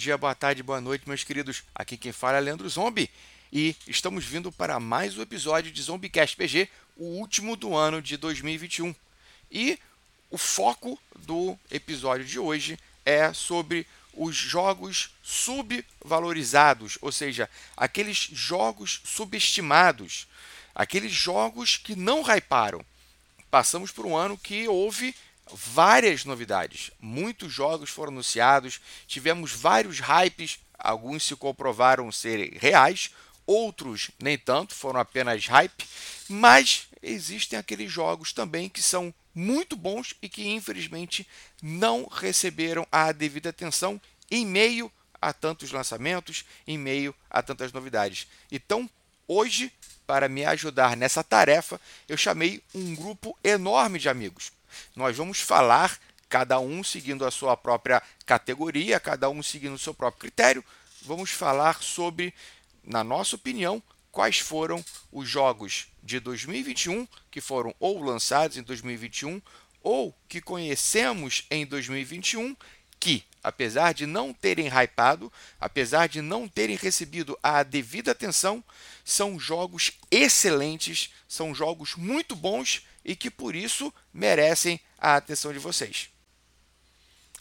dia, boa tarde, boa noite, meus queridos. Aqui quem fala é Leandro Zombie e estamos vindo para mais um episódio de Zombiecast PG, o último do ano de 2021. E o foco do episódio de hoje é sobre os jogos subvalorizados, ou seja, aqueles jogos subestimados, aqueles jogos que não hyparam. Passamos por um ano que houve várias novidades. Muitos jogos foram anunciados, tivemos vários hypes, alguns se comprovaram serem reais, outros nem tanto, foram apenas hype, mas existem aqueles jogos também que são muito bons e que infelizmente não receberam a devida atenção em meio a tantos lançamentos, em meio a tantas novidades. Então, hoje, para me ajudar nessa tarefa, eu chamei um grupo enorme de amigos. Nós vamos falar, cada um seguindo a sua própria categoria, cada um seguindo o seu próprio critério, vamos falar sobre, na nossa opinião, quais foram os jogos de 2021 que foram ou lançados em 2021 ou que conhecemos em 2021 que, apesar de não terem hypado, apesar de não terem recebido a devida atenção, são jogos excelentes, são jogos muito bons e que por isso merecem a atenção de vocês.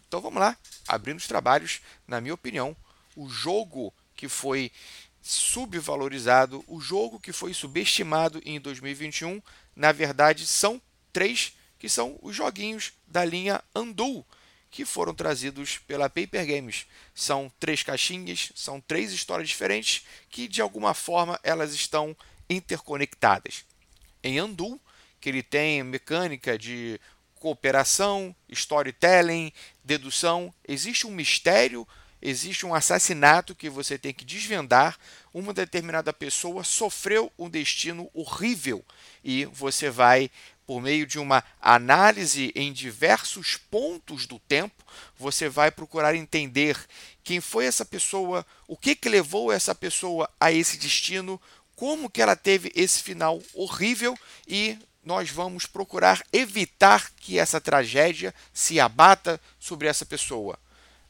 Então vamos lá, abrindo os trabalhos, na minha opinião, o jogo que foi subvalorizado, o jogo que foi subestimado em 2021, na verdade são três que são os joguinhos da linha Andu, que foram trazidos pela Paper Games. São três caixinhas, são três histórias diferentes que de alguma forma elas estão interconectadas. Em Andu, que ele tem mecânica de cooperação, storytelling, dedução. Existe um mistério, existe um assassinato que você tem que desvendar. Uma determinada pessoa sofreu um destino horrível e você vai por meio de uma análise em diversos pontos do tempo, você vai procurar entender quem foi essa pessoa, o que, que levou essa pessoa a esse destino, como que ela teve esse final horrível e nós vamos procurar evitar que essa tragédia se abata sobre essa pessoa.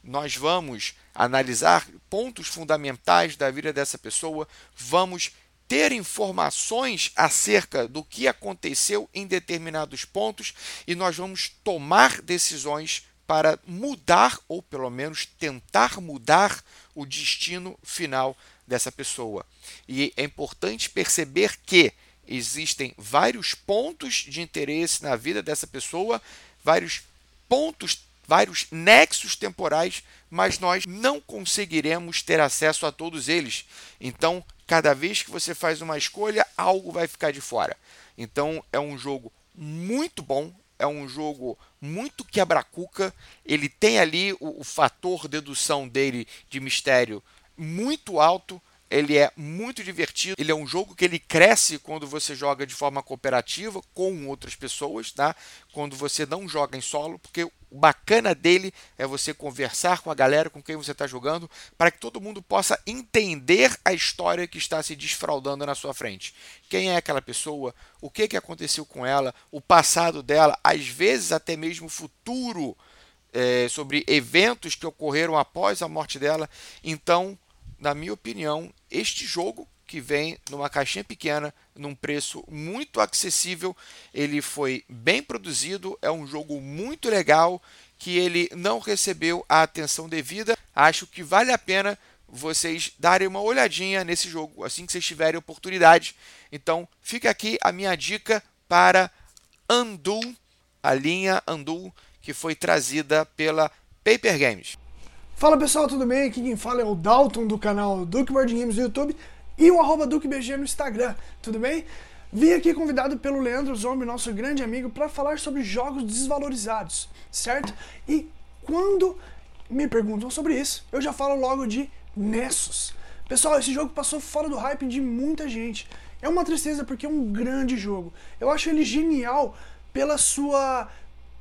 Nós vamos analisar pontos fundamentais da vida dessa pessoa, vamos ter informações acerca do que aconteceu em determinados pontos e nós vamos tomar decisões para mudar ou pelo menos tentar mudar o destino final dessa pessoa. E é importante perceber que existem vários pontos de interesse na vida dessa pessoa, vários pontos, vários nexos temporais, mas nós não conseguiremos ter acesso a todos eles. Então, cada vez que você faz uma escolha, algo vai ficar de fora. Então, é um jogo muito bom, é um jogo muito quebra-cuca. Ele tem ali o, o fator dedução dele de mistério muito alto ele é muito divertido. Ele é um jogo que ele cresce quando você joga de forma cooperativa com outras pessoas, tá? Quando você não joga em solo, porque o bacana dele é você conversar com a galera com quem você está jogando, para que todo mundo possa entender a história que está se desfraudando na sua frente. Quem é aquela pessoa? O que, que aconteceu com ela? O passado dela? Às vezes até mesmo o futuro. É, sobre eventos que ocorreram após a morte dela. Então, na minha opinião, este jogo que vem numa caixinha pequena, num preço muito acessível, ele foi bem produzido, é um jogo muito legal que ele não recebeu a atenção devida. Acho que vale a pena vocês darem uma olhadinha nesse jogo assim que vocês tiverem oportunidade. Então, fica aqui a minha dica para Andu, a linha Andu que foi trazida pela Paper Games. Fala pessoal, tudo bem? Aqui quem fala é o Dalton do canal Duke Board Games no YouTube e o arroba DukeBG no Instagram, tudo bem? Vim aqui convidado pelo Leandro Zombie, nosso grande amigo, para falar sobre jogos desvalorizados, certo? E quando me perguntam sobre isso, eu já falo logo de Nessus. Pessoal, esse jogo passou fora do hype de muita gente. É uma tristeza porque é um grande jogo. Eu acho ele genial pela sua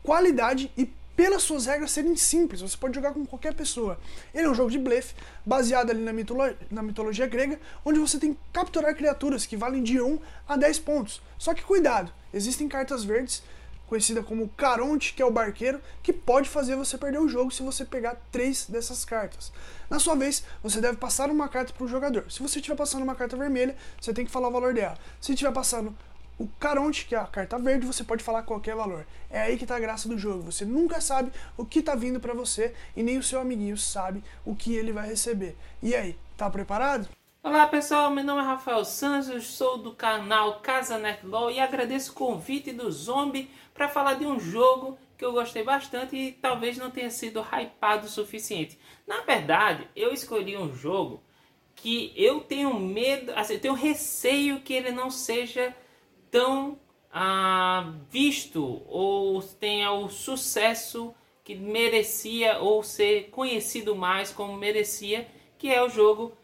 qualidade e pelas suas regras serem simples, você pode jogar com qualquer pessoa. Ele é um jogo de blefe, baseado ali na, mitolo na mitologia grega, onde você tem que capturar criaturas que valem de 1 a 10 pontos. Só que cuidado, existem cartas verdes conhecida como Caronte, que é o barqueiro, que pode fazer você perder o jogo se você pegar três dessas cartas. Na sua vez, você deve passar uma carta para o jogador. Se você estiver passando uma carta vermelha, você tem que falar o valor dela. Se estiver passando o Caronte, que é a carta verde, você pode falar qualquer valor. É aí que está a graça do jogo. Você nunca sabe o que está vindo para você e nem o seu amiguinho sabe o que ele vai receber. E aí, tá preparado? Olá pessoal, meu nome é Rafael Santos, sou do canal Casa Netlaw e agradeço o convite do Zombie para falar de um jogo que eu gostei bastante e talvez não tenha sido hypado o suficiente. Na verdade, eu escolhi um jogo que eu tenho medo, assim, eu tenho receio que ele não seja tão ah, visto ou tenha o sucesso que merecia ou ser conhecido mais como merecia, que é o jogo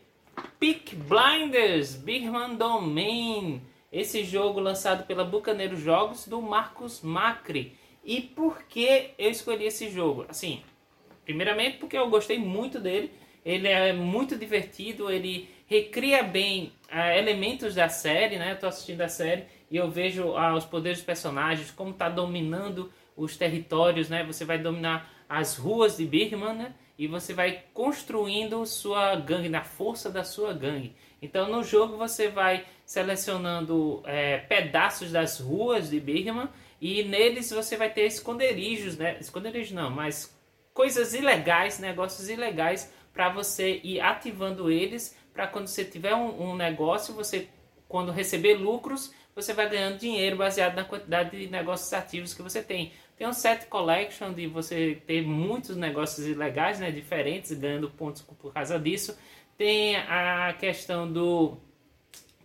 Peak Blinders Birman Domain. Esse jogo lançado pela Bucaneiro Jogos do Marcos Macri. E por que eu escolhi esse jogo? Assim, primeiramente porque eu gostei muito dele. Ele é muito divertido, ele recria bem uh, elementos da série, né? Eu tô assistindo a série e eu vejo uh, os poderes dos personagens, como tá dominando os territórios, né? Você vai dominar as ruas de Birman, né? e você vai construindo sua gangue, na força da sua gangue. Então no jogo você vai selecionando é, pedaços das ruas de Birman e neles você vai ter esconderijos, né? Esconderijos não, mas coisas ilegais, negócios ilegais para você ir ativando eles para quando você tiver um, um negócio, você quando receber lucros, você vai ganhando dinheiro baseado na quantidade de negócios ativos que você tem. Tem um set collection de você ter muitos negócios ilegais, né, diferentes, ganhando pontos por causa disso. Tem a questão do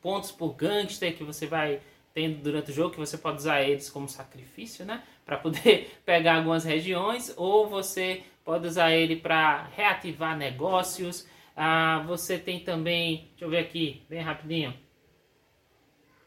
pontos por gangster que você vai tendo durante o jogo, que você pode usar eles como sacrifício, né, para poder pegar algumas regiões, ou você pode usar ele para reativar negócios. Ah, você tem também, deixa eu ver aqui, bem rapidinho,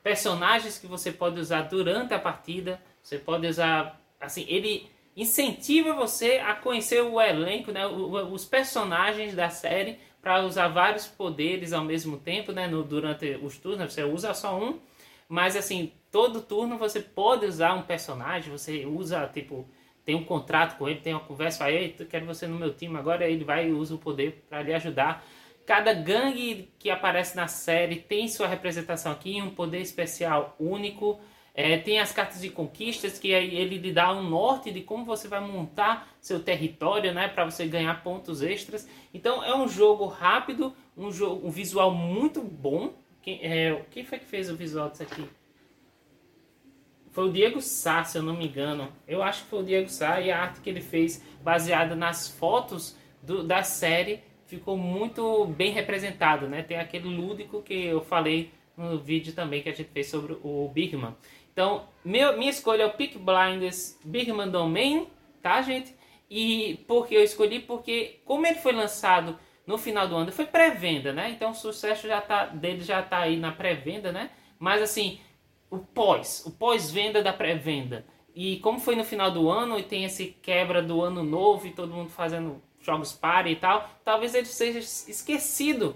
personagens que você pode usar durante a partida. Você pode usar assim, ele incentiva você a conhecer o elenco, né, os personagens da série para usar vários poderes ao mesmo tempo, né, no, durante os turnos, você usa só um, mas assim, todo turno você pode usar um personagem, você usa, tipo, tem um contrato com ele, tem uma conversa, ei, quero você no meu time, agora ele vai e usa o poder para lhe ajudar. Cada gangue que aparece na série tem sua representação aqui, um poder especial único, é, tem as cartas de conquistas, que aí ele lhe dá um norte de como você vai montar seu território, né, para você ganhar pontos extras. Então é um jogo rápido, um jogo, um visual muito bom. Quem, é, quem foi que fez o visual disso aqui? Foi o Diego Sá, se eu não me engano. Eu acho que foi o Diego Sá e a arte que ele fez baseada nas fotos do, da série ficou muito bem representado, né? Tem aquele lúdico que eu falei no vídeo também que a gente fez sobre o Bigman. Então, meu, minha escolha é o Peak Blinders Bigman Domain, tá, gente? E por que eu escolhi? Porque, como ele foi lançado no final do ano, foi pré-venda, né? Então, o sucesso já tá, dele já tá aí na pré-venda, né? Mas, assim, o pós, o pós-venda da pré-venda. E como foi no final do ano e tem esse quebra do ano novo e todo mundo fazendo jogos party e tal, talvez ele seja esquecido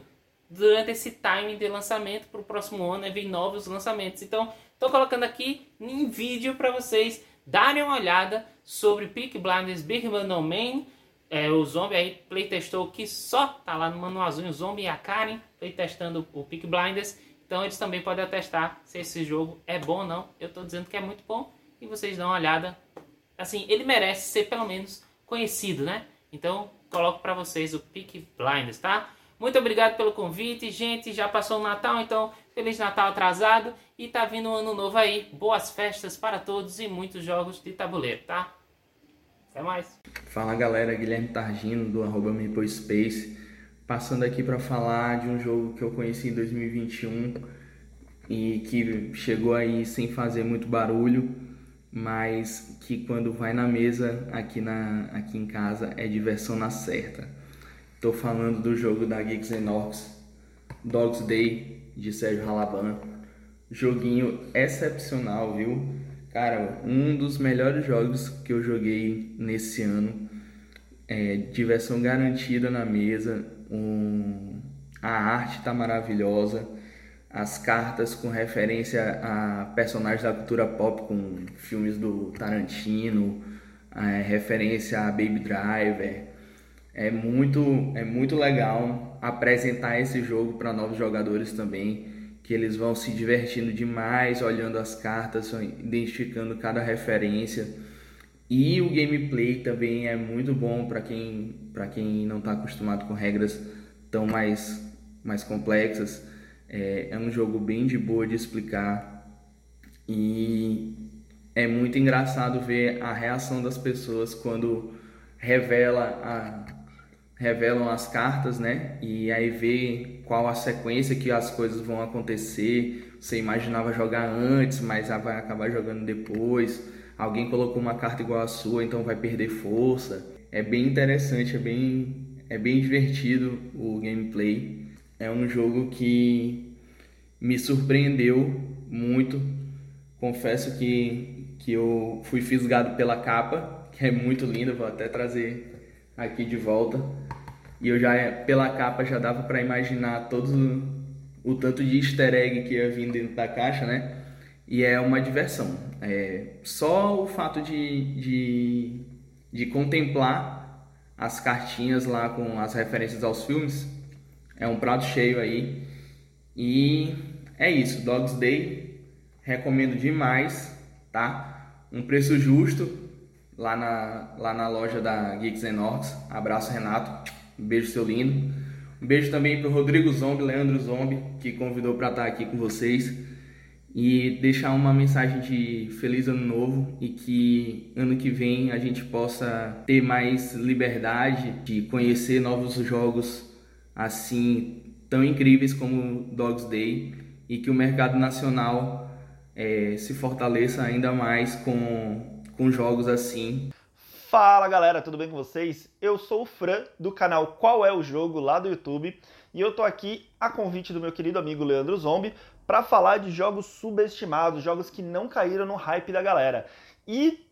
durante esse timing de lançamento para o próximo ano, né? Vem novos lançamentos. Então, Estou colocando aqui em vídeo para vocês darem uma olhada sobre Peak Blinders Big Man No Man. É, o Zombie aí playtestou que só tá lá no manualzinho o Zombie e a Karen playtestando o Peak Blinders. Então eles também podem atestar se esse jogo é bom ou não. Eu estou dizendo que é muito bom e vocês dão uma olhada. Assim, ele merece ser pelo menos conhecido, né? Então coloco para vocês o Peak Blinders, tá? Muito obrigado pelo convite, gente. Já passou o Natal, então Feliz Natal atrasado e tá vindo um ano novo aí. Boas festas para todos e muitos jogos de tabuleiro, tá? Até mais. Fala galera, Guilherme Targino do arroba Space, passando aqui para falar de um jogo que eu conheci em 2021 e que chegou aí sem fazer muito barulho, mas que quando vai na mesa aqui, na, aqui em casa é diversão na certa. Estou falando do jogo da Geeks Orcs, Dogs Day de Sérgio Ralaban. Joguinho excepcional, viu? Cara, um dos melhores jogos que eu joguei nesse ano. É, diversão garantida na mesa. Um, a arte tá maravilhosa. As cartas com referência a personagens da cultura pop, com filmes do Tarantino, é, referência a Baby Driver. É muito, é muito legal apresentar esse jogo para novos jogadores também, que eles vão se divertindo demais olhando as cartas, identificando cada referência. E o gameplay também é muito bom para quem, quem não está acostumado com regras tão mais, mais complexas. É, é um jogo bem de boa de explicar e é muito engraçado ver a reação das pessoas quando revela a, revelam as cartas, né? E aí vê qual a sequência que as coisas vão acontecer. Você imaginava jogar antes, mas vai acabar jogando depois. Alguém colocou uma carta igual a sua, então vai perder força. É bem interessante, é bem, é bem divertido o gameplay. É um jogo que me surpreendeu muito. Confesso que, que eu fui fisgado pela capa, que é muito linda, vou até trazer aqui de volta. E eu já, pela capa, já dava para imaginar todo o, o tanto de easter egg que ia vir dentro da caixa, né? E é uma diversão. É, só o fato de, de, de contemplar as cartinhas lá com as referências aos filmes é um prato cheio aí. E é isso, Dogs Day, recomendo demais, tá? Um preço justo, lá na, lá na loja da Geeks and Orcs. Abraço, Renato. Um beijo, seu lindo. Um beijo também para o Rodrigo Zombi, Leandro Zombi, que convidou para estar aqui com vocês. E deixar uma mensagem de feliz ano novo e que ano que vem a gente possa ter mais liberdade de conhecer novos jogos assim tão incríveis como Dogs Day e que o mercado nacional é, se fortaleça ainda mais com com jogos assim. Fala galera, tudo bem com vocês? Eu sou o Fran do canal Qual é o Jogo lá do YouTube e eu tô aqui a convite do meu querido amigo Leandro Zombi para falar de jogos subestimados, jogos que não caíram no hype da galera. E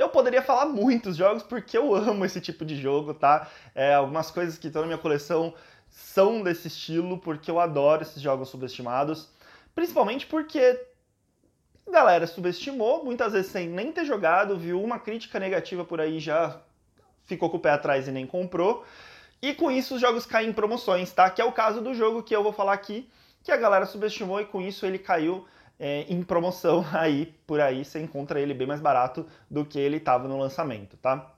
eu poderia falar muitos jogos porque eu amo esse tipo de jogo, tá? É, algumas coisas que estão na minha coleção são desse estilo porque eu adoro esses jogos subestimados, principalmente porque a galera subestimou, muitas vezes sem nem ter jogado, viu uma crítica negativa por aí, já ficou com o pé atrás e nem comprou. E com isso os jogos caem em promoções, tá? Que é o caso do jogo que eu vou falar aqui, que a galera subestimou e com isso ele caiu é, em promoção aí, por aí você encontra ele bem mais barato do que ele estava no lançamento, tá?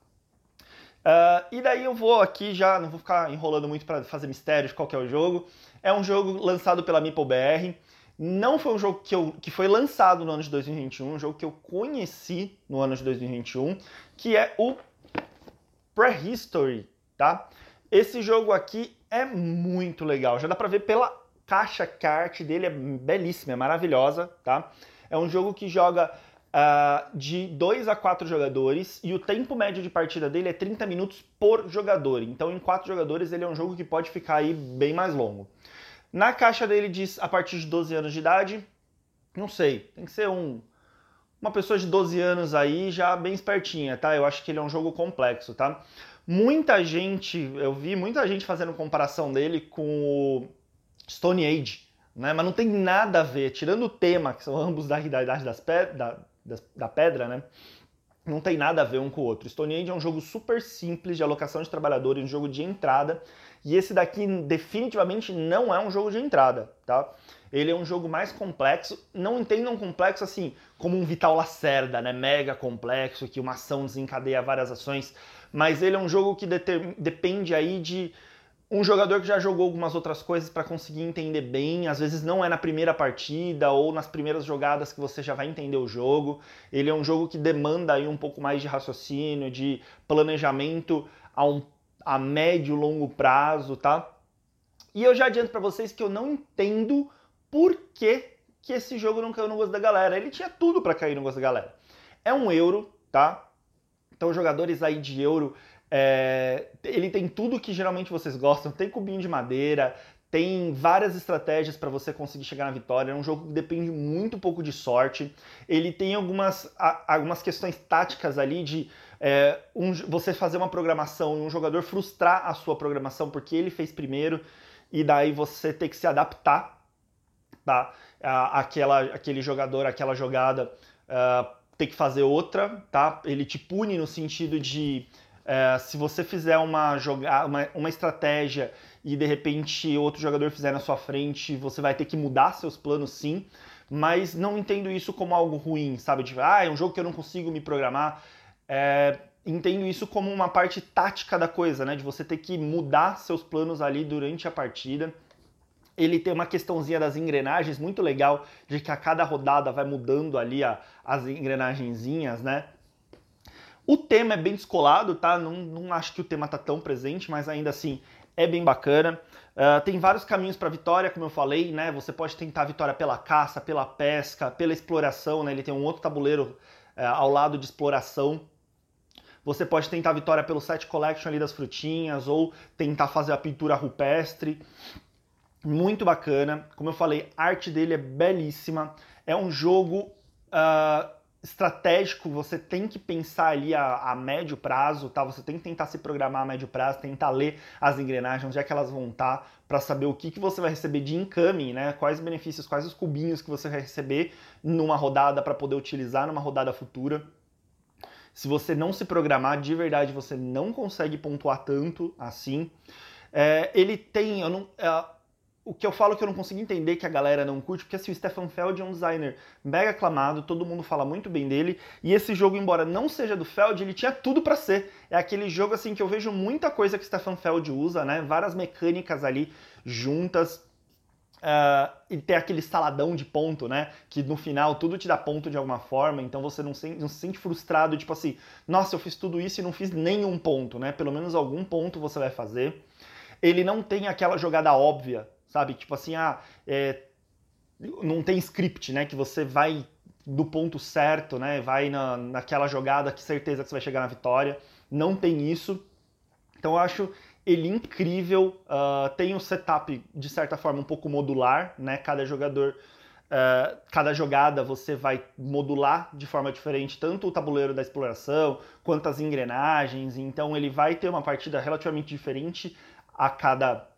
Uh, e daí eu vou aqui já, não vou ficar enrolando muito para fazer mistério de qual é o jogo. É um jogo lançado pela MeepleBR. Não foi um jogo que, eu, que foi lançado no ano de 2021, um jogo que eu conheci no ano de 2021, que é o Prehistory, tá? Esse jogo aqui é muito legal, já dá pra ver pela caixa kart dele, é belíssima, é maravilhosa, tá? É um jogo que joga uh, de 2 a 4 jogadores e o tempo médio de partida dele é 30 minutos por jogador. Então, em 4 jogadores, ele é um jogo que pode ficar aí bem mais longo. Na caixa dele diz a partir de 12 anos de idade. Não sei, tem que ser um uma pessoa de 12 anos aí já bem espertinha, tá? Eu acho que ele é um jogo complexo, tá? Muita gente, eu vi muita gente fazendo comparação dele com o Stone Age, né? Mas não tem nada a ver, tirando o tema, que são ambos da idade das pe da, da pedra, né? Não tem nada a ver um com o outro. Stone Age é um jogo super simples de alocação de trabalhadores, um jogo de entrada e esse daqui definitivamente não é um jogo de entrada, tá? Ele é um jogo mais complexo. Não entendam complexo assim como um Vital Lacerda, né? Mega complexo, que uma ação desencadeia várias ações. Mas ele é um jogo que depende aí de um jogador que já jogou algumas outras coisas para conseguir entender bem, às vezes não é na primeira partida ou nas primeiras jogadas que você já vai entender o jogo. Ele é um jogo que demanda aí um pouco mais de raciocínio, de planejamento a um a médio longo prazo, tá? E eu já adianto para vocês que eu não entendo por que, que esse jogo não caiu no gosto da galera. Ele tinha tudo para cair no gosto da galera. É um euro, tá? Então, jogadores aí de euro, é... ele tem tudo que geralmente vocês gostam. Tem cubinho de madeira, tem várias estratégias para você conseguir chegar na vitória. É um jogo que depende muito pouco de sorte. Ele tem algumas, algumas questões táticas ali de é, um, você fazer uma programação e um jogador frustrar a sua programação porque ele fez primeiro e daí você ter que se adaptar tá? Aquela, aquele jogador, aquela jogada uh, tem que fazer outra, tá? Ele te pune no sentido de uh, se você fizer uma, joga uma, uma estratégia e de repente outro jogador fizer na sua frente, você vai ter que mudar seus planos sim, mas não entendo isso como algo ruim, sabe? De, ah, é um jogo que eu não consigo me programar. É, entendo isso como uma parte tática da coisa, né? De você ter que mudar seus planos ali durante a partida. Ele tem uma questãozinha das engrenagens muito legal, de que a cada rodada vai mudando ali a, as engrenagenzinhas, né? O tema é bem descolado, tá? Não, não acho que o tema tá tão presente, mas ainda assim é bem bacana. Uh, tem vários caminhos para vitória, como eu falei, né? Você pode tentar a vitória pela caça, pela pesca, pela exploração, né? Ele tem um outro tabuleiro uh, ao lado de exploração. Você pode tentar a vitória pelo set collection ali das frutinhas ou tentar fazer a pintura rupestre. Muito bacana. Como eu falei, a arte dele é belíssima. É um jogo uh, estratégico, você tem que pensar ali a, a, médio prazo, tá? Você tem que tentar se programar a médio prazo, tentar ler as engrenagens, onde é que elas vão estar, tá, para saber o que, que você vai receber de incoming, né? Quais benefícios, quais os cubinhos que você vai receber numa rodada para poder utilizar numa rodada futura. Se você não se programar, de verdade, você não consegue pontuar tanto assim. É, ele tem, eu não, é, o que eu falo que eu não consigo entender que a galera não curte, porque assim, o Stefan Feld é um designer mega aclamado, todo mundo fala muito bem dele, e esse jogo, embora não seja do Feld, ele tinha tudo para ser. É aquele jogo assim que eu vejo muita coisa que o Stefan Feld usa, né? Várias mecânicas ali juntas. Uh, e ter aquele saladão de ponto, né? Que no final tudo te dá ponto de alguma forma, então você não se, não se sente frustrado, tipo assim, nossa, eu fiz tudo isso e não fiz nenhum ponto, né? Pelo menos algum ponto você vai fazer. Ele não tem aquela jogada óbvia sabe? Tipo assim, ah, é, não tem script, né? Que você vai do ponto certo, né? Vai na, naquela jogada que certeza que você vai chegar na vitória. Não tem isso. Então eu acho ele incrível. Uh, tem um setup, de certa forma, um pouco modular, né? Cada jogador, uh, cada jogada você vai modular de forma diferente, tanto o tabuleiro da exploração quanto as engrenagens. Então ele vai ter uma partida relativamente diferente a cada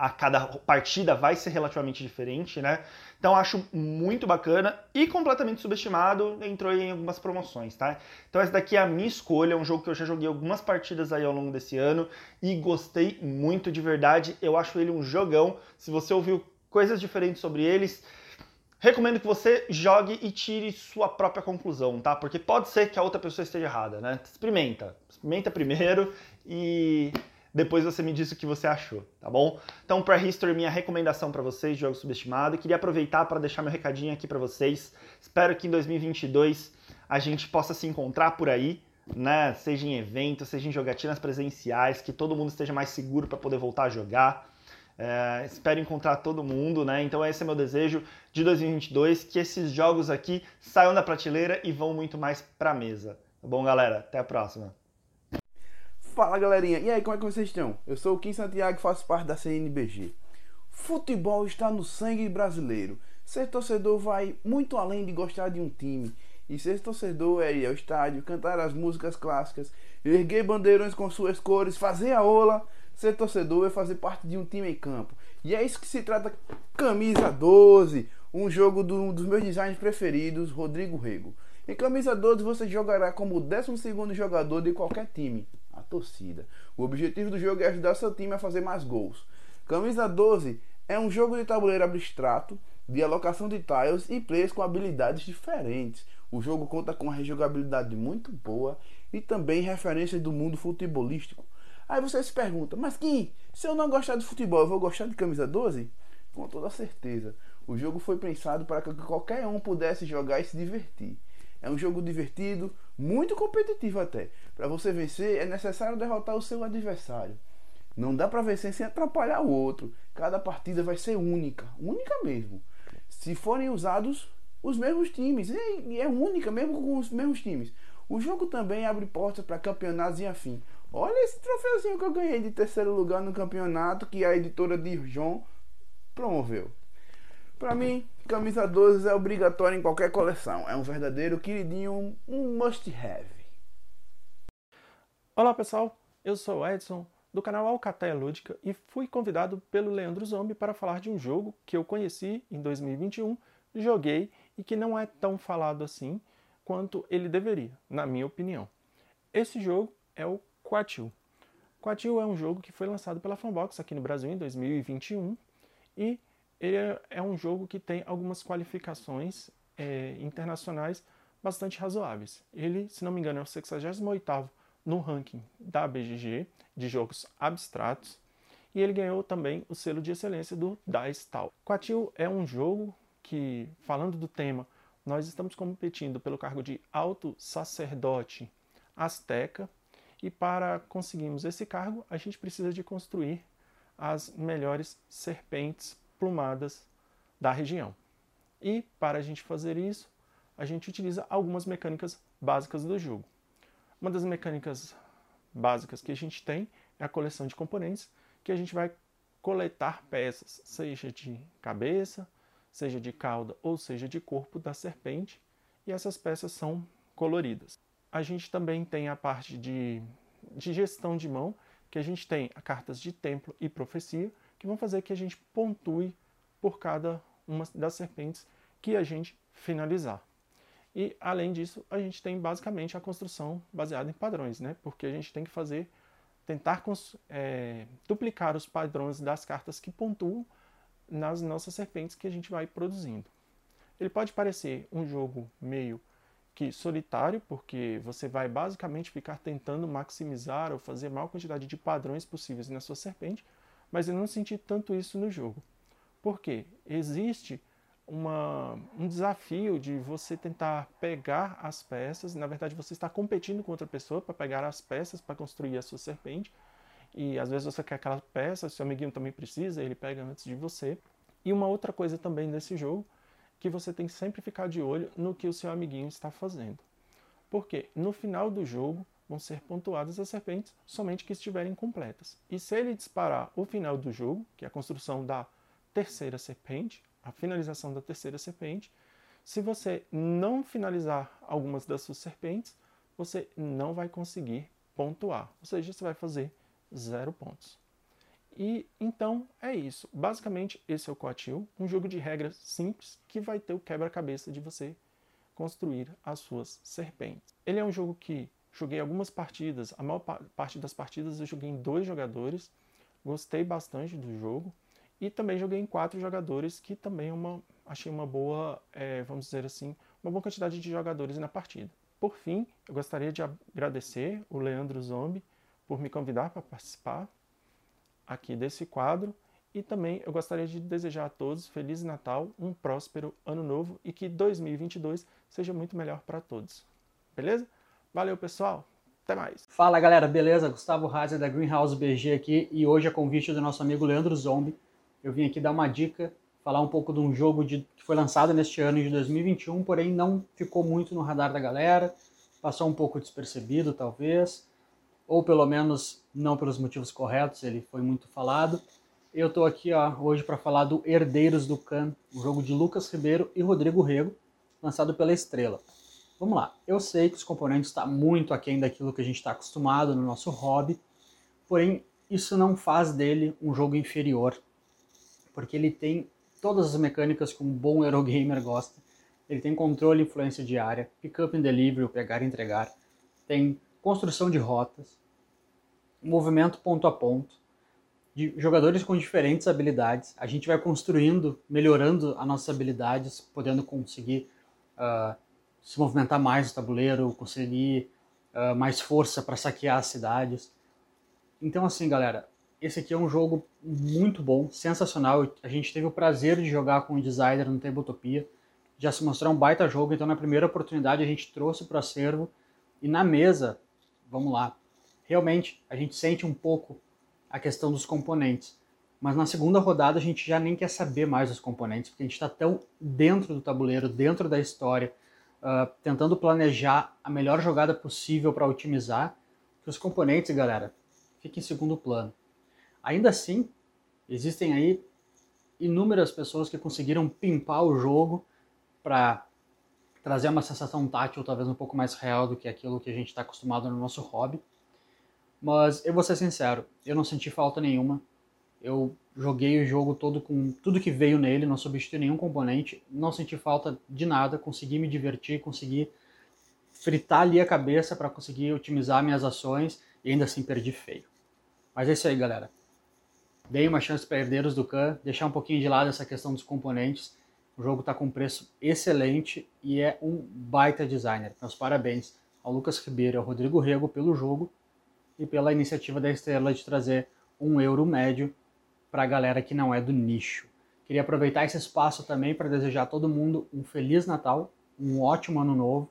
a cada partida vai ser relativamente diferente, né? Então acho muito bacana e completamente subestimado, entrou em algumas promoções, tá? Então essa daqui é a minha escolha, é um jogo que eu já joguei algumas partidas aí ao longo desse ano e gostei muito de verdade. Eu acho ele um jogão. Se você ouviu coisas diferentes sobre eles, recomendo que você jogue e tire sua própria conclusão, tá? Porque pode ser que a outra pessoa esteja errada, né? Experimenta. Experimenta primeiro e depois você me diz o que você achou, tá bom? Então, Prehistory, minha recomendação para vocês, jogo subestimado. Queria aproveitar para deixar meu recadinho aqui para vocês. Espero que em 2022 a gente possa se encontrar por aí, né? Seja em eventos, seja em jogatinas presenciais, que todo mundo esteja mais seguro para poder voltar a jogar. É, espero encontrar todo mundo, né? Então esse é meu desejo de 2022, que esses jogos aqui saiam da prateleira e vão muito mais para mesa. Tá bom, galera? Até a próxima. Fala galerinha, e aí como é que vocês estão? Eu sou o Kim Santiago e faço parte da CNBG. Futebol está no sangue brasileiro. Ser torcedor vai muito além de gostar de um time. E ser torcedor é ir ao estádio, cantar as músicas clássicas, erguer bandeirões com suas cores, fazer a ola. Ser torcedor é fazer parte de um time em campo. E é isso que se trata Camisa 12, um jogo do, dos meus designs preferidos, Rodrigo Rego. Em Camisa 12 você jogará como o 12 jogador de qualquer time torcida. O objetivo do jogo é ajudar seu time a fazer mais gols. Camisa 12 é um jogo de tabuleiro abstrato, de alocação de tiles e players com habilidades diferentes. O jogo conta com uma rejogabilidade muito boa e também referências do mundo futebolístico. Aí você se pergunta, mas Kim, se eu não gostar de futebol, eu vou gostar de camisa 12? Com toda certeza. O jogo foi pensado para que qualquer um pudesse jogar e se divertir. É um jogo divertido, muito competitivo até. Para você vencer é necessário derrotar o seu adversário. Não dá para vencer sem atrapalhar o outro. Cada partida vai ser única, única mesmo. Se forem usados os mesmos times, e é única mesmo com os mesmos times. O jogo também abre portas para campeonatos e afim. Olha esse troféuzinho que eu ganhei de terceiro lugar no campeonato que a editora de João promoveu. Para mim, camisa 12 é obrigatória em qualquer coleção. É um verdadeiro queridinho, um must have. Olá pessoal, eu sou o Edson do canal Alcateia Lúdica e fui convidado pelo Leandro Zombie para falar de um jogo que eu conheci em 2021, joguei e que não é tão falado assim quanto ele deveria, na minha opinião. Esse jogo é o Quatil. Quatil é um jogo que foi lançado pela Fanbox aqui no Brasil em 2021 e ele é, é um jogo que tem algumas qualificações é, internacionais bastante razoáveis. Ele, se não me engano, é o 68º no ranking da BGG de jogos abstratos e ele ganhou também o selo de excelência do Dice Tal. Quatil é um jogo que, falando do tema, nós estamos competindo pelo cargo de alto sacerdote asteca e para conseguirmos esse cargo, a gente precisa de construir as melhores serpentes plumadas da região. E para a gente fazer isso, a gente utiliza algumas mecânicas básicas do jogo. Uma das mecânicas básicas que a gente tem é a coleção de componentes, que a gente vai coletar peças, seja de cabeça, seja de cauda ou seja de corpo da serpente, e essas peças são coloridas. A gente também tem a parte de, de gestão de mão, que a gente tem cartas de templo e profecia, que vão fazer que a gente pontue por cada uma das serpentes que a gente finalizar. E além disso, a gente tem basicamente a construção baseada em padrões, né? Porque a gente tem que fazer, tentar é, duplicar os padrões das cartas que pontuam nas nossas serpentes que a gente vai produzindo. Ele pode parecer um jogo meio que solitário, porque você vai basicamente ficar tentando maximizar ou fazer a maior quantidade de padrões possíveis na sua serpente, mas eu não senti tanto isso no jogo. Por quê? Existe uma, um desafio de você tentar pegar as peças. Na verdade, você está competindo com outra pessoa para pegar as peças para construir a sua serpente. E às vezes você quer aquela peça, seu amiguinho também precisa, ele pega antes de você. E uma outra coisa também nesse jogo, que você tem que sempre ficar de olho no que o seu amiguinho está fazendo. Porque no final do jogo vão ser pontuadas as serpentes somente que estiverem completas. E se ele disparar o final do jogo, que é a construção da terceira serpente, a finalização da terceira serpente. Se você não finalizar algumas das suas serpentes, você não vai conseguir pontuar, ou seja, você vai fazer zero pontos. E então é isso. Basicamente, esse é o Coatil, um jogo de regras simples que vai ter o quebra-cabeça de você construir as suas serpentes. Ele é um jogo que joguei algumas partidas, a maior parte das partidas eu joguei em dois jogadores, gostei bastante do jogo. E também joguei em quatro jogadores, que também é uma, achei uma boa, é, vamos dizer assim, uma boa quantidade de jogadores na partida. Por fim, eu gostaria de agradecer o Leandro Zombi por me convidar para participar aqui desse quadro e também eu gostaria de desejar a todos Feliz Natal, um próspero Ano Novo e que 2022 seja muito melhor para todos. Beleza? Valeu, pessoal! Até mais! Fala galera, beleza? Gustavo Razer da Greenhouse BG aqui e hoje a convite do nosso amigo Leandro Zombi eu vim aqui dar uma dica, falar um pouco de um jogo de, que foi lançado neste ano de 2021, porém não ficou muito no radar da galera, passou um pouco despercebido talvez, ou pelo menos não pelos motivos corretos, ele foi muito falado. Eu estou aqui ó, hoje para falar do Herdeiros do Khan, um jogo de Lucas Ribeiro e Rodrigo Rego, lançado pela Estrela. Vamos lá, eu sei que os componentes estão tá muito aquém daquilo que a gente está acostumado no nosso hobby, porém isso não faz dele um jogo inferior porque ele tem todas as mecânicas que um bom Eurogamer gosta. Ele tem controle e influência diária, pick-up and delivery, pegar e entregar, tem construção de rotas, movimento ponto a ponto, de jogadores com diferentes habilidades. A gente vai construindo, melhorando as nossas habilidades, podendo conseguir uh, se movimentar mais no tabuleiro, conseguir uh, mais força para saquear as cidades. Então, assim, galera, esse aqui é um jogo muito bom, sensacional. A gente teve o prazer de jogar com o designer no Tabletopia. Já se mostrou um baita jogo, então na primeira oportunidade a gente trouxe para o acervo. E na mesa, vamos lá, realmente a gente sente um pouco a questão dos componentes. Mas na segunda rodada a gente já nem quer saber mais dos componentes, porque a gente está tão dentro do tabuleiro, dentro da história, uh, tentando planejar a melhor jogada possível para otimizar, que os componentes, galera, fiquem em segundo plano. Ainda assim, existem aí inúmeras pessoas que conseguiram pimpar o jogo para trazer uma sensação tátil talvez um pouco mais real do que aquilo que a gente está acostumado no nosso hobby. Mas eu vou ser sincero, eu não senti falta nenhuma. Eu joguei o jogo todo com tudo que veio nele, não substituí nenhum componente, não senti falta de nada, consegui me divertir, consegui fritar ali a cabeça para conseguir otimizar minhas ações e ainda assim perdi feio. Mas é isso aí, galera. Dei uma chance para herdeiros do Khan, deixar um pouquinho de lado essa questão dos componentes. O jogo está com um preço excelente e é um baita designer. Meus parabéns ao Lucas Ribeiro e ao Rodrigo Rego pelo jogo e pela iniciativa da Estrela de trazer um euro médio para a galera que não é do nicho. Queria aproveitar esse espaço também para desejar a todo mundo um feliz Natal, um ótimo ano novo,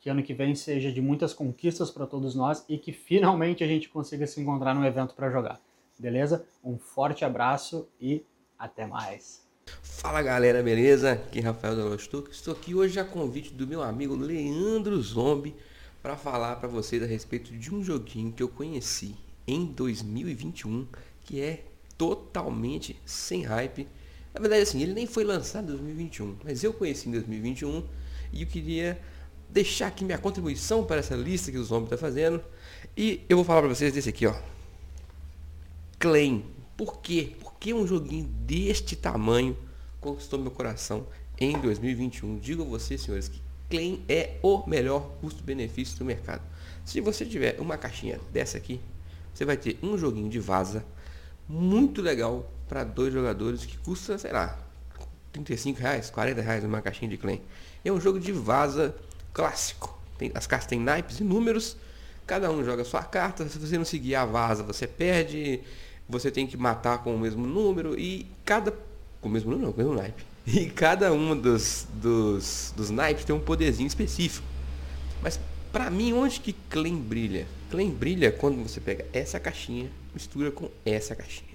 que ano que vem seja de muitas conquistas para todos nós e que finalmente a gente consiga se encontrar num evento para jogar. Beleza? Um forte abraço e até mais. Fala galera, beleza? Aqui é Rafael Dalostuc. Estou aqui hoje a convite do meu amigo Leandro Zombi para falar para vocês a respeito de um joguinho que eu conheci em 2021 que é totalmente sem hype. Na verdade, assim, ele nem foi lançado em 2021, mas eu conheci em 2021 e eu queria deixar aqui minha contribuição para essa lista que o Zombie está fazendo. E eu vou falar para vocês desse aqui, ó. Claim. Por quê? Porque um joguinho deste tamanho conquistou meu coração em 2021. Digo a vocês, senhores, que Claim é o melhor custo-benefício do mercado. Se você tiver uma caixinha dessa aqui, você vai ter um joguinho de vaza muito legal para dois jogadores que custa, sei lá, 35 reais, 40 reais uma caixinha de Claim. É um jogo de vaza clássico. Tem, as cartas têm naipes e números, cada um joga sua carta. Se você não seguir a vaza, você perde. Você tem que matar com o mesmo número e cada. Com o mesmo número, não, com o mesmo naipe. E cada um dos, dos, dos naipes tem um poderzinho específico. Mas para mim, onde que Clem brilha? Clem brilha quando você pega essa caixinha, mistura com essa caixinha.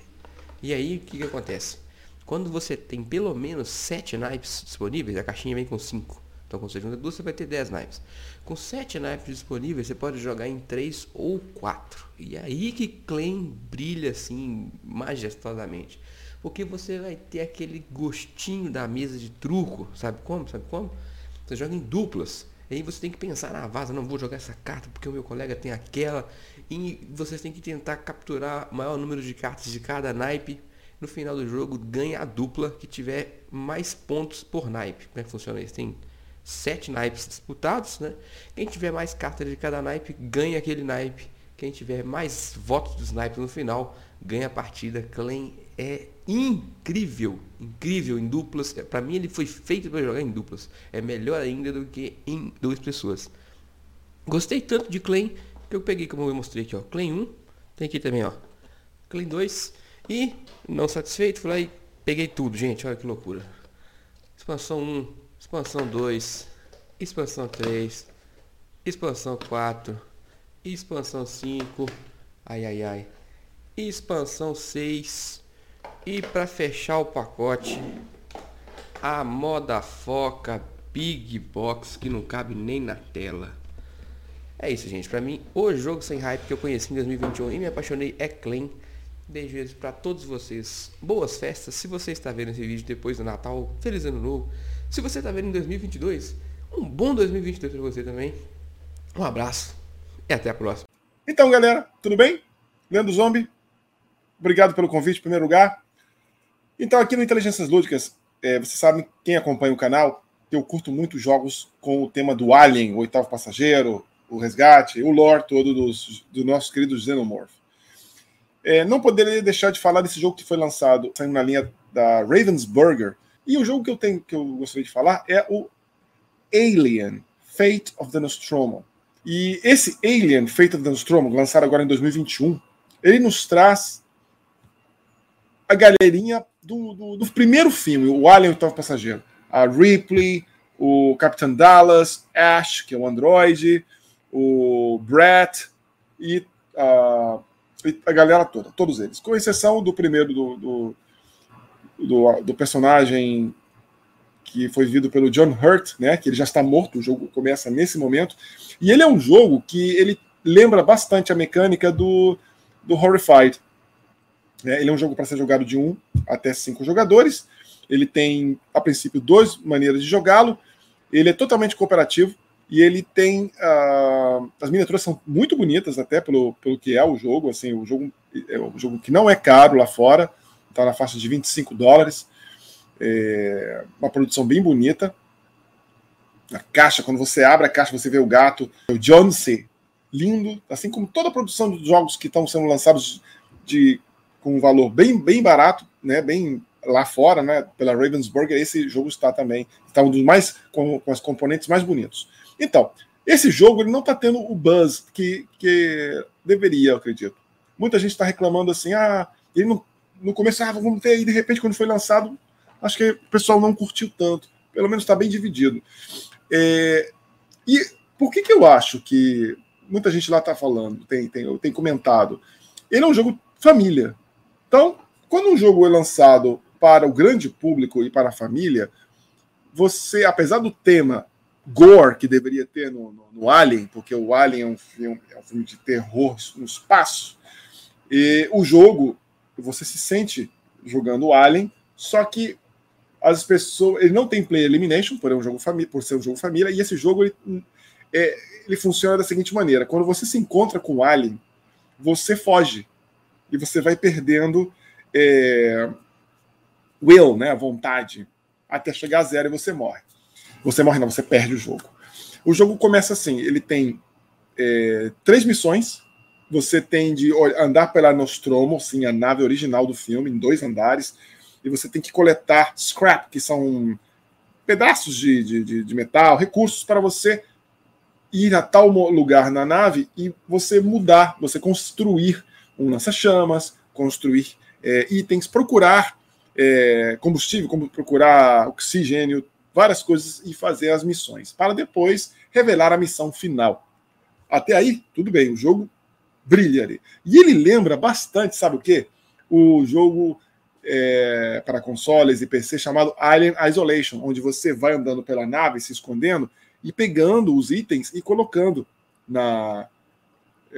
E aí o que, que acontece? Quando você tem pelo menos 7 naipes disponíveis, a caixinha vem com 5. Então quando você junta duas, você vai ter 10 naipes. Com 7 naipes disponíveis, você pode jogar em 3 ou 4. E aí que Clem brilha assim majestosamente. Porque você vai ter aquele gostinho da mesa de truco, sabe como? Sabe como? Você joga em duplas. E aí você tem que pensar na vaza, não vou jogar essa carta porque o meu colega tem aquela. E vocês têm que tentar capturar o maior número de cartas de cada naipe. No final do jogo, ganha a dupla que tiver mais pontos por naipe. Como é que funciona isso? Tem sete naipes disputados, né? Quem tiver mais cartas de cada naipe, ganha aquele naipe. Quem tiver mais votos dos naipes no final, ganha a partida. Clan é incrível, incrível em duplas. Para mim ele foi feito para jogar em duplas. É melhor ainda do que em duas pessoas. Gostei tanto de que eu peguei como eu mostrei aqui, ó. Clan 1, tem aqui também, ó. Clan 2 e não satisfeito, fui lá e peguei tudo, gente. Olha que loucura. Expansão 1, expansão 2, expansão 3, expansão 4, expansão 5, ai ai ai, expansão 6 e para fechar o pacote, a moda foca Big Box que não cabe nem na tela. É isso, gente. Para mim, o jogo sem hype que eu conheci em 2021 e me apaixonei é Clean. Beijos para todos vocês. Boas festas. Se você está vendo esse vídeo depois do Natal, feliz ano novo. Se você está vendo em 2022, um bom 2022 para você também. Um abraço e até a próxima. Então, galera, tudo bem? Leandro Zombie, obrigado pelo convite em primeiro lugar. Então, aqui no Inteligências Lúdicas, é, vocês sabem, quem acompanha o canal, eu curto muito jogos com o tema do Alien, o oitavo passageiro, o resgate, o lore todo dos, do nosso querido Xenomorph. É, não poderia deixar de falar desse jogo que foi lançado, saindo na linha da Ravensburger. E o jogo que eu tenho que eu gostaria de falar é o Alien, Fate of the Nostromo. E esse Alien, Fate of the Nostromo, lançado agora em 2021, ele nos traz a galerinha do, do, do primeiro filme, o Alien Oitavo Passageiro. A Ripley, o Capitão Dallas, Ash, que é o androide, o Brett e a, a galera toda, todos eles. Com exceção do primeiro do, do, do, do personagem que foi vivido pelo John Hurt, né, que ele já está morto, o jogo começa nesse momento. E ele é um jogo que ele lembra bastante a mecânica do, do Horrified. Né? Ele é um jogo para ser jogado de um até cinco jogadores. Ele tem, a princípio, duas maneiras de jogá-lo. Ele é totalmente cooperativo e ele tem uh, Uh, as miniaturas são muito bonitas, até pelo, pelo que é o jogo. Assim, o jogo é um jogo que não é caro lá fora, está na faixa de 25 dólares. É uma produção bem bonita. A caixa, quando você abre a caixa, você vê o gato, o Jonesy, lindo, assim como toda a produção dos jogos que estão sendo lançados de, com um valor bem, bem barato, né, bem lá fora, né, pela Ravensburger, esse jogo está também, está um dos mais, com, com os componentes mais bonitos. Então, esse jogo ele não está tendo o buzz que, que deveria, eu acredito. Muita gente está reclamando assim, ah, ele não, no começo, ah, vamos ter, e de repente, quando foi lançado, acho que o pessoal não curtiu tanto. Pelo menos está bem dividido. É, e por que, que eu acho que muita gente lá está falando, tem, tem, tem comentado? Ele é um jogo família. Então, quando um jogo é lançado para o grande público e para a família, você, apesar do tema gore que deveria ter no, no, no Alien, porque o Alien é um filme, é um filme de terror no espaço, e o jogo, você se sente jogando o Alien, só que as pessoas. Ele não tem play elimination, por, um jogo família, por ser um jogo família, e esse jogo ele, é, ele funciona da seguinte maneira: quando você se encontra com o Alien, você foge. E você vai perdendo é, will, né, vontade, até chegar a zero e você morre. Você morre, não, você perde o jogo. O jogo começa assim: ele tem é, três missões. Você tem de andar pela Nostromo, sim, a nave original do filme, em dois andares. E você tem que coletar scrap, que são pedaços de, de, de metal, recursos para você ir a tal lugar na nave e você mudar, você construir um lança-chamas, construir é, itens, procurar é, combustível, como procurar oxigênio, várias coisas e fazer as missões, para depois revelar a missão final. Até aí, tudo bem, o jogo brilha ali. E ele lembra bastante, sabe o quê? O jogo é, para consoles e PC chamado Alien Isolation, onde você vai andando pela nave, se escondendo e pegando os itens e colocando na.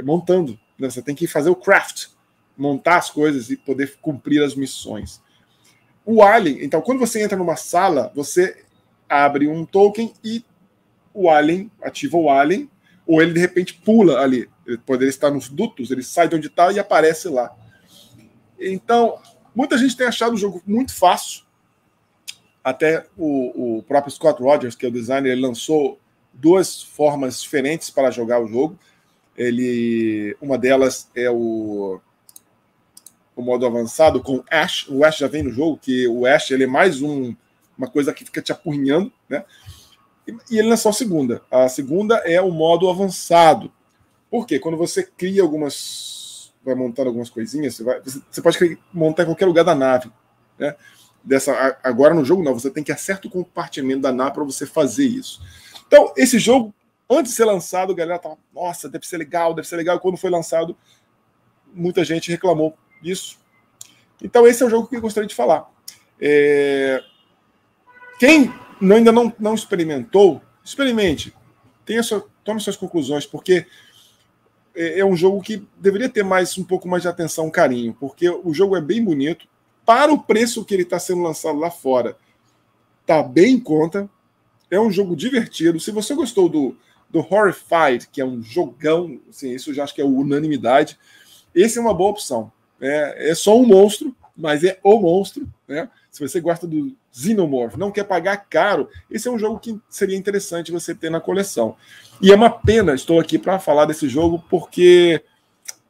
montando. Né? Você tem que fazer o craft, montar as coisas e poder cumprir as missões. O Alien, então, quando você entra numa sala, você abre um token e o alien, ativa o alien, ou ele de repente pula ali. Ele poderia estar nos dutos, ele sai de onde está e aparece lá. Então, muita gente tem achado o jogo muito fácil. Até o, o próprio Scott Rogers, que é o designer, ele lançou duas formas diferentes para jogar o jogo. Ele, uma delas é o, o modo avançado com Ash. O Ash já vem no jogo, que o Ash ele é mais um uma coisa que fica te apurrinhando, né? E, ele lançou a segunda. A segunda é o modo avançado. Por quê? Quando você cria algumas. vai montando algumas coisinhas, você, vai, você pode montar em qualquer lugar da nave. Né? Dessa, agora no jogo, não, você tem que acertar o compartimento da nave para você fazer isso. Então, esse jogo, antes de ser lançado, a galera tava, nossa, deve ser legal, deve ser legal. Quando foi lançado, muita gente reclamou disso. Então, esse é o jogo que eu gostaria de falar. É, quem ainda não, não experimentou, experimente. Tenha sua, tome suas conclusões, porque é, é um jogo que deveria ter mais um pouco mais de atenção, carinho, porque o jogo é bem bonito. Para o preço que ele está sendo lançado lá fora, tá bem em conta. É um jogo divertido. Se você gostou do, do Horrified, que é um jogão, assim, isso já acho que é unanimidade, esse é uma boa opção. É, é só um monstro, mas é o monstro. Né? Se você gosta do Xenomorph, não quer pagar caro, esse é um jogo que seria interessante você ter na coleção. E é uma pena, estou aqui para falar desse jogo, porque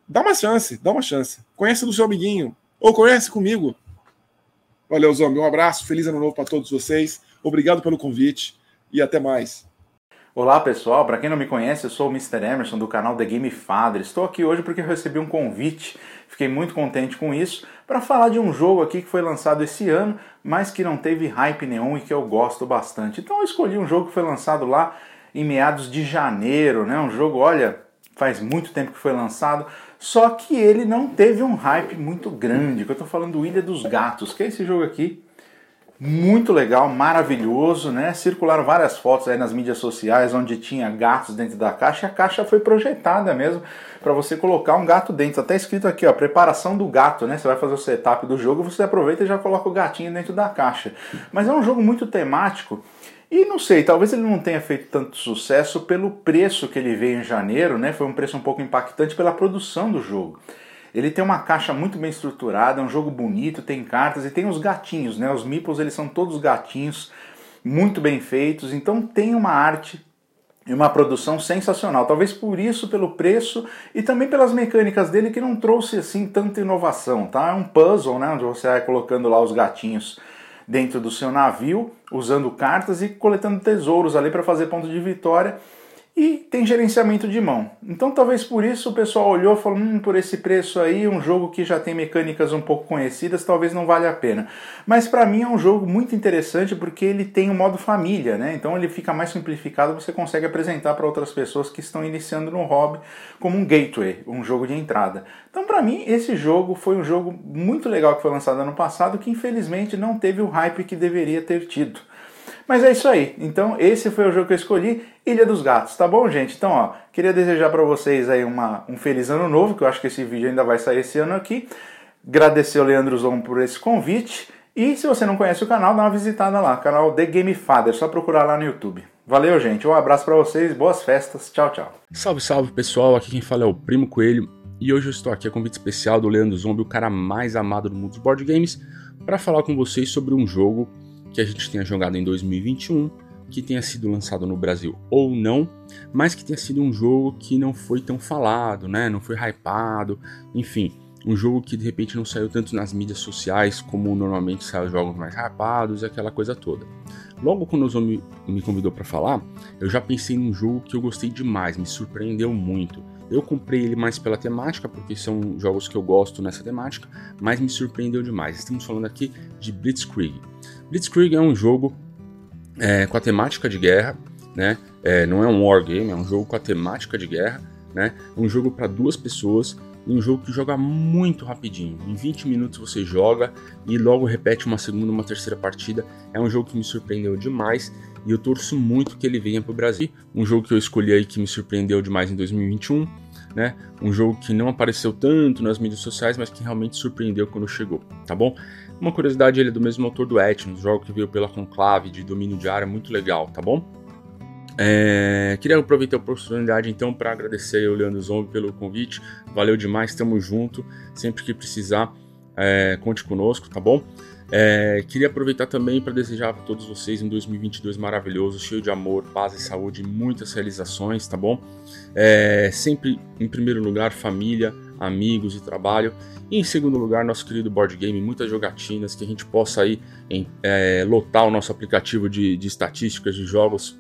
dá uma chance, dá uma chance. Conhece do seu amiguinho, ou conhece comigo. Valeu, Zombie. Um abraço, feliz ano novo para todos vocês. Obrigado pelo convite e até mais. Olá pessoal, para quem não me conhece, eu sou o Mr. Emerson do canal The Game Father. Estou aqui hoje porque recebi um convite, fiquei muito contente com isso, para falar de um jogo aqui que foi lançado esse ano, mas que não teve hype nenhum e que eu gosto bastante. Então eu escolhi um jogo que foi lançado lá em meados de janeiro, né? Um jogo, olha, faz muito tempo que foi lançado, só que ele não teve um hype muito grande. Que eu estou falando do Ilha dos Gatos, que é esse jogo aqui muito legal, maravilhoso, né? Circularam várias fotos aí nas mídias sociais onde tinha gatos dentro da caixa. A caixa foi projetada mesmo para você colocar um gato dentro. Até escrito aqui, ó, preparação do gato, né? Você vai fazer o setup do jogo, você aproveita e já coloca o gatinho dentro da caixa. Mas é um jogo muito temático E não sei, talvez ele não tenha feito tanto sucesso pelo preço que ele veio em janeiro, né? Foi um preço um pouco impactante pela produção do jogo. Ele tem uma caixa muito bem estruturada, é um jogo bonito, tem cartas e tem os gatinhos, né? Os meeples, eles são todos gatinhos, muito bem feitos, então tem uma arte e uma produção sensacional. Talvez por isso, pelo preço e também pelas mecânicas dele que não trouxe assim tanta inovação, tá? É um puzzle, né, onde você vai colocando lá os gatinhos dentro do seu navio, usando cartas e coletando tesouros ali para fazer ponto de vitória e tem gerenciamento de mão. Então talvez por isso o pessoal olhou e falou: hum, por esse preço aí, um jogo que já tem mecânicas um pouco conhecidas, talvez não valha a pena. Mas para mim é um jogo muito interessante porque ele tem o um modo família, né? Então ele fica mais simplificado, você consegue apresentar para outras pessoas que estão iniciando no hobby como um gateway, um jogo de entrada. Então para mim esse jogo foi um jogo muito legal que foi lançado ano passado, que infelizmente não teve o hype que deveria ter tido. Mas é isso aí. Então, esse foi o jogo que eu escolhi, Ilha dos Gatos, tá bom, gente? Então, ó, queria desejar para vocês aí uma, um feliz ano novo, que eu acho que esse vídeo ainda vai sair esse ano aqui. Agradecer ao Leandro Zon por esse convite. E se você não conhece o canal, dá uma visitada lá, canal The Game Father, só procurar lá no YouTube. Valeu, gente. Um abraço para vocês, boas festas. Tchau, tchau. Salve, salve, pessoal. Aqui quem fala é o Primo Coelho. E hoje eu estou aqui a convite especial do Leandro Zombie, o cara mais amado do mundo dos board games, para falar com vocês sobre um jogo que a gente tenha jogado em 2021, que tenha sido lançado no Brasil ou não, mas que tenha sido um jogo que não foi tão falado, né? Não foi hypado, enfim, um jogo que de repente não saiu tanto nas mídias sociais como normalmente saem os jogos mais hypados e aquela coisa toda. Logo quando o Zoom me convidou para falar, eu já pensei num jogo que eu gostei demais, me surpreendeu muito. Eu comprei ele mais pela temática, porque são jogos que eu gosto nessa temática, mas me surpreendeu demais. Estamos falando aqui de Blitzkrieg. Blitzkrieg é um jogo é, com a temática de guerra, né? É, não é um wargame, é um jogo com a temática de guerra, né? É um jogo para duas pessoas um jogo que joga muito rapidinho. Em 20 minutos você joga e logo repete uma segunda, uma terceira partida. É um jogo que me surpreendeu demais e eu torço muito que ele venha para o Brasil. Um jogo que eu escolhi aí que me surpreendeu demais em 2021, né? Um jogo que não apareceu tanto nas mídias sociais, mas que realmente surpreendeu quando chegou, tá bom? Uma curiosidade, ele é do mesmo autor do Etnos, jogo que veio pela Conclave de domínio de área, muito legal, tá bom? É, queria aproveitar a oportunidade então para agradecer ao Leandro Zombi pelo convite. Valeu demais, estamos junto. Sempre que precisar, é, conte conosco, tá bom? É, queria aproveitar também para desejar para todos vocês um 2022 maravilhoso, cheio de amor, paz e saúde, muitas realizações, tá bom? É, sempre em primeiro lugar, família, amigos e trabalho. E em segundo lugar, nosso querido board game, muitas jogatinas, que a gente possa aí em, é, lotar o nosso aplicativo de, de estatísticas de jogos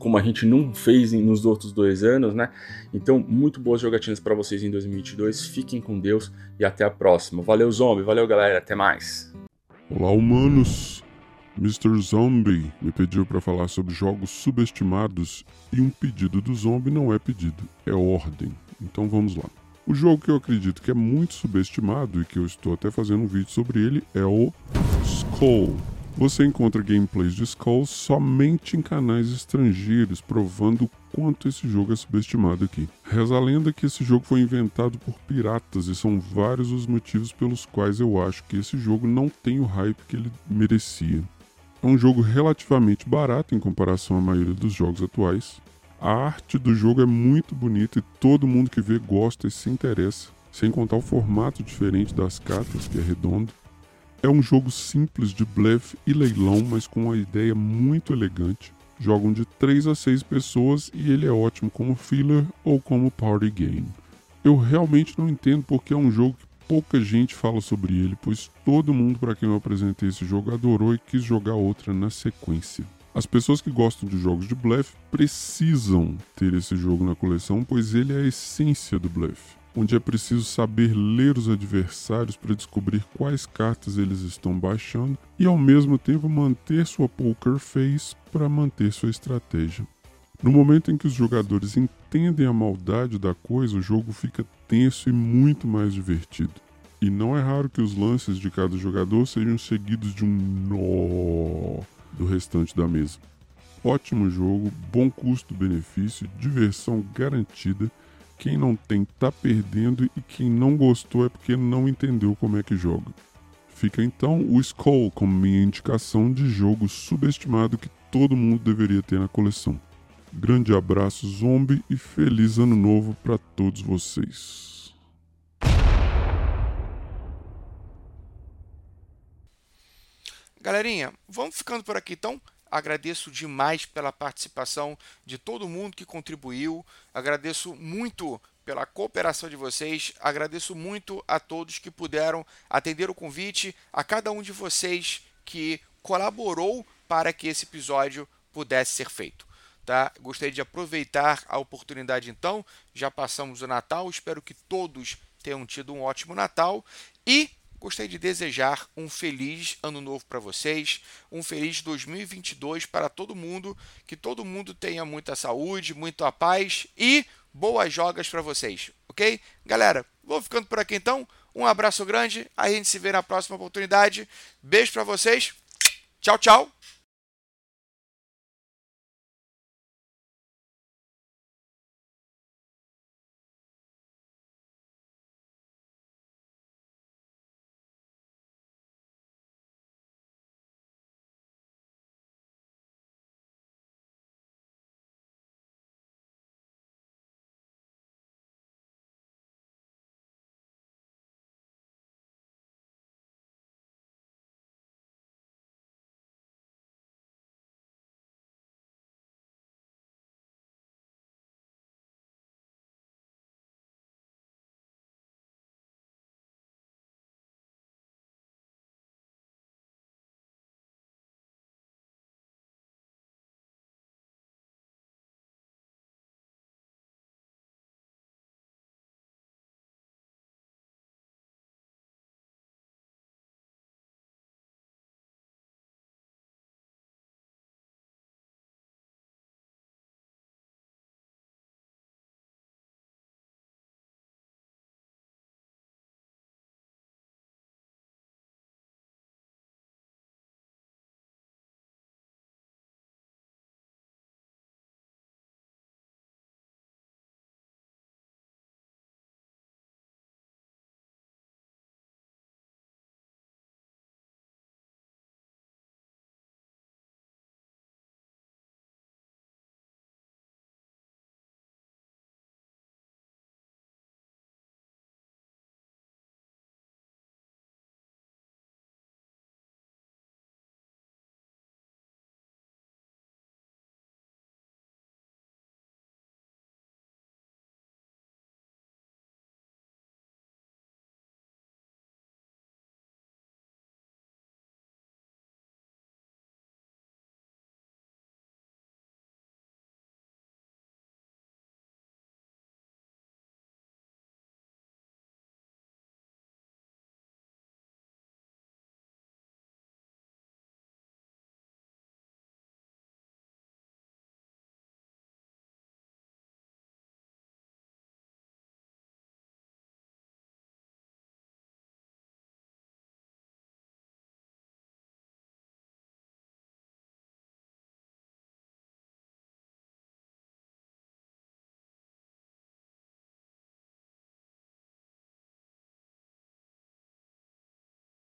como a gente não fez nos outros dois anos, né? Então, muito boas jogatinas para vocês em 2022. Fiquem com Deus e até a próxima. Valeu, Zombie. Valeu, galera. Até mais. Olá, humanos. Mr. Zombie me pediu para falar sobre jogos subestimados e um pedido do Zombie não é pedido, é ordem. Então vamos lá. O jogo que eu acredito que é muito subestimado e que eu estou até fazendo um vídeo sobre ele é o Skull. Você encontra gameplays de Skull somente em canais estrangeiros, provando o quanto esse jogo é subestimado aqui. Reza a lenda que esse jogo foi inventado por piratas e são vários os motivos pelos quais eu acho que esse jogo não tem o hype que ele merecia. É um jogo relativamente barato em comparação à maioria dos jogos atuais. A arte do jogo é muito bonita e todo mundo que vê gosta e se interessa, sem contar o formato diferente das cartas, que é redondo. É um jogo simples de blefe e leilão, mas com uma ideia muito elegante. Jogam de 3 a 6 pessoas e ele é ótimo como filler ou como party game. Eu realmente não entendo porque é um jogo que pouca gente fala sobre ele, pois todo mundo para quem eu apresentei esse jogo adorou e quis jogar outra na sequência. As pessoas que gostam de jogos de blefe precisam ter esse jogo na coleção, pois ele é a essência do blefe, onde é preciso saber ler os adversários para descobrir quais cartas eles estão baixando e ao mesmo tempo manter sua poker face para manter sua estratégia. No momento em que os jogadores entendem a maldade da coisa, o jogo fica tenso e muito mais divertido. E não é raro que os lances de cada jogador sejam seguidos de um nó do restante da mesa. Ótimo jogo, bom custo-benefício, diversão garantida. Quem não tem tá perdendo e quem não gostou é porque não entendeu como é que joga. Fica então o Skull como minha indicação de jogo subestimado que todo mundo deveria ter na coleção. Grande abraço, zombie, e feliz ano novo para todos vocês. Galerinha, vamos ficando por aqui então. Agradeço demais pela participação de todo mundo que contribuiu. Agradeço muito pela cooperação de vocês. Agradeço muito a todos que puderam atender o convite, a cada um de vocês que colaborou para que esse episódio pudesse ser feito. Tá? Gostaria de aproveitar a oportunidade então. Já passamos o Natal, espero que todos tenham tido um ótimo Natal e gostaria de desejar um feliz ano novo para vocês, um feliz 2022 para todo mundo, que todo mundo tenha muita saúde, muita paz e boas jogas para vocês, ok? Galera, vou ficando por aqui então. Um abraço grande, a gente se vê na próxima oportunidade. Beijo para vocês. Tchau, tchau.